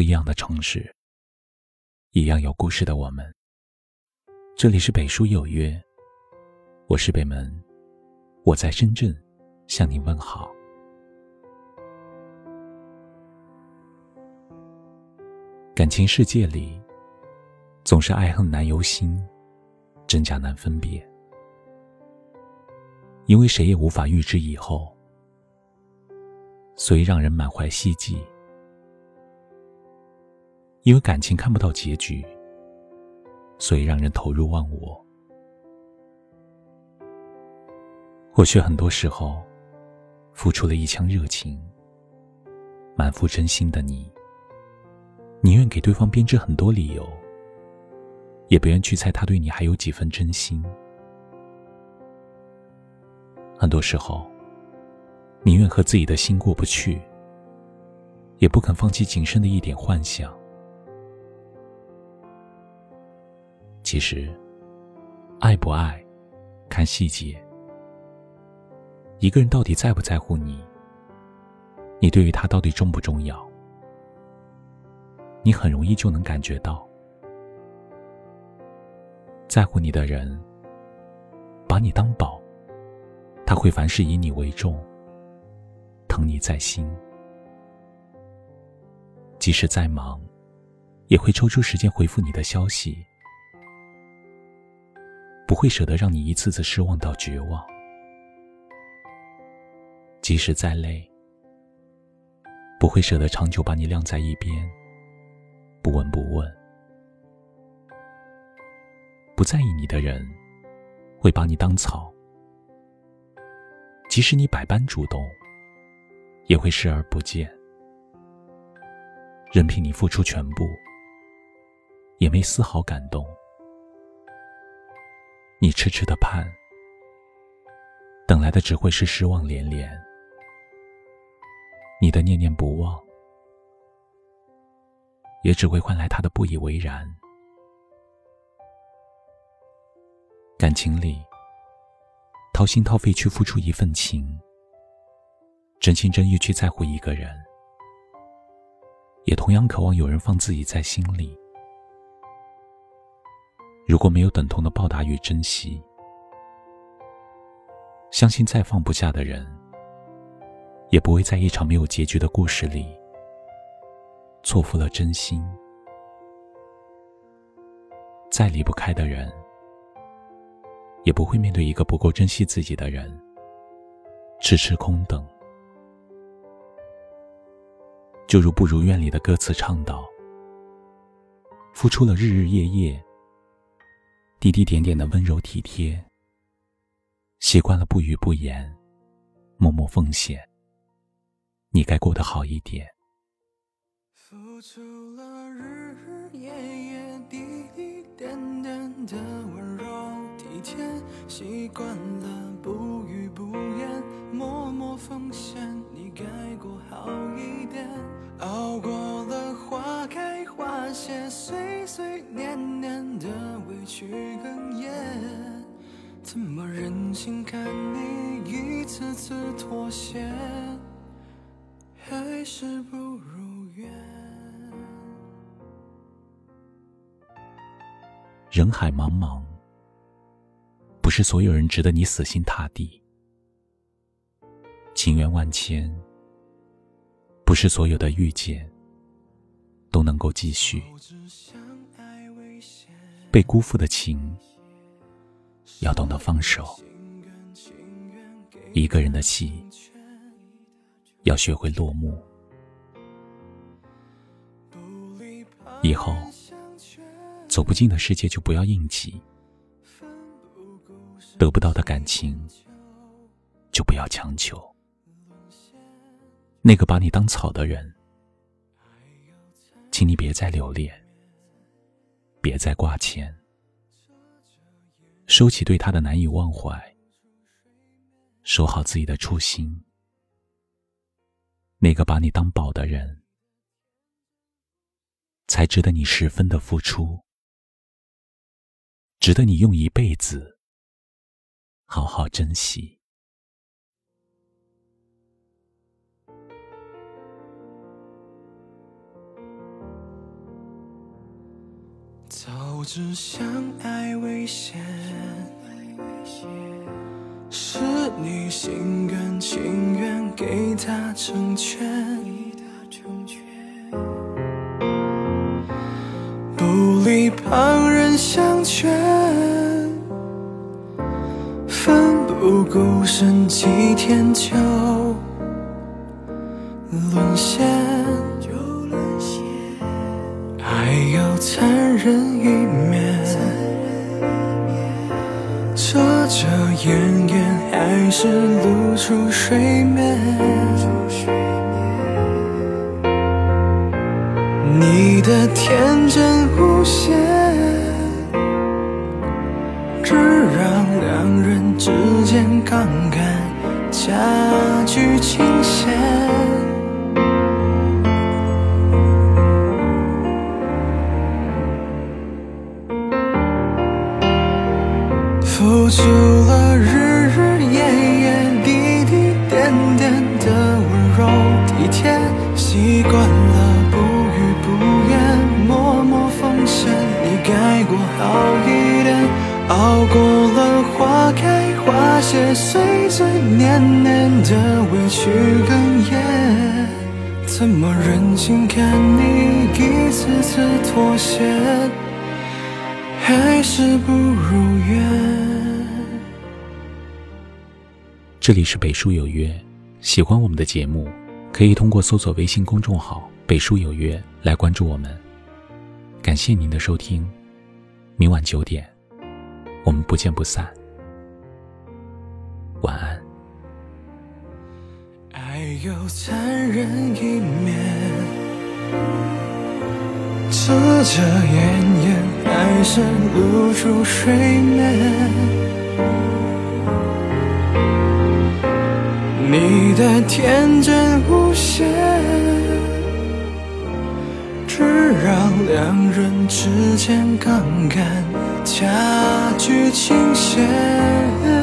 不一样的城市，一样有故事的我们。这里是北书有约，我是北门，我在深圳向您问好。感情世界里，总是爱恨难由心，真假难分别，因为谁也无法预知以后，所以让人满怀希冀。因为感情看不到结局。所以让人投入忘我。或许很多时候，付出了一腔热情、满腹真心的你，宁愿给对方编织很多理由，也不愿去猜他对你还有几分真心。很多时候，宁愿和自己的心过不去，也不肯放弃仅剩的一点幻想。其实，爱不爱，看细节。一个人到底在不在乎你？你对于他到底重不重要？你很容易就能感觉到。在乎你的人，把你当宝，他会凡事以你为重，疼你在心。即使再忙，也会抽出时间回复你的消息。不会舍得让你一次次失望到绝望，即使再累，不会舍得长久把你晾在一边，不闻不问。不在意你的人，会把你当草，即使你百般主动，也会视而不见，任凭你付出全部，也没丝毫感动。你痴痴的盼，等来的只会是失望连连。你的念念不忘，也只会换来他的不以为然。感情里，掏心掏肺去付出一份情，真心真意去在乎一个人，也同样渴望有人放自己在心里。如果没有等同的报答与珍惜，相信再放不下的人，也不会在一场没有结局的故事里错付了真心；再离不开的人，也不会面对一个不够珍惜自己的人痴痴空等。就如不如愿里的歌词唱道：“付出了日日夜夜。”滴滴点点的温柔体贴，习惯了不语不言，默默奉献。你该过得好一点。付出了日日夜夜，滴滴点点的温柔体贴，习惯了不语不言，默默奉献。你该过好忍心看你一次次妥协，还是不如愿？人海茫茫，不是所有人值得你死心塌地；情缘万千，不是所有的遇见都能够继续。被辜负的情。要懂得放手，一个人的戏要学会落幕。以后走不进的世界就不要硬挤，得不到的感情就不要强求。那个把你当草的人，请你别再留恋，别再挂牵。收起对他的难以忘怀，守好自己的初心。那个把你当宝的人，才值得你十分的付出，值得你用一辈子好好珍惜。早知相爱危险，是你心甘情愿给他成全，不理旁人相劝，奋不顾身几天就沦陷。爱有残忍一面，遮遮掩掩，还是露出水面。你的天真无邪，只让两人之间杠杆加剧倾斜。付出熬过了花开花谢、岁岁年年的委屈哽咽，怎么忍心看你一次次妥协？还是不如愿。这里是北书有约，喜欢我们的节目，可以通过搜索微信公众号“北书有约”来关注我们。感谢您的收听，明晚九点，我们不见不散。晚安。爱有残忍一面，遮遮掩掩。还是露出水面，你的天真无邪，只让两人之间杠杆加剧倾斜。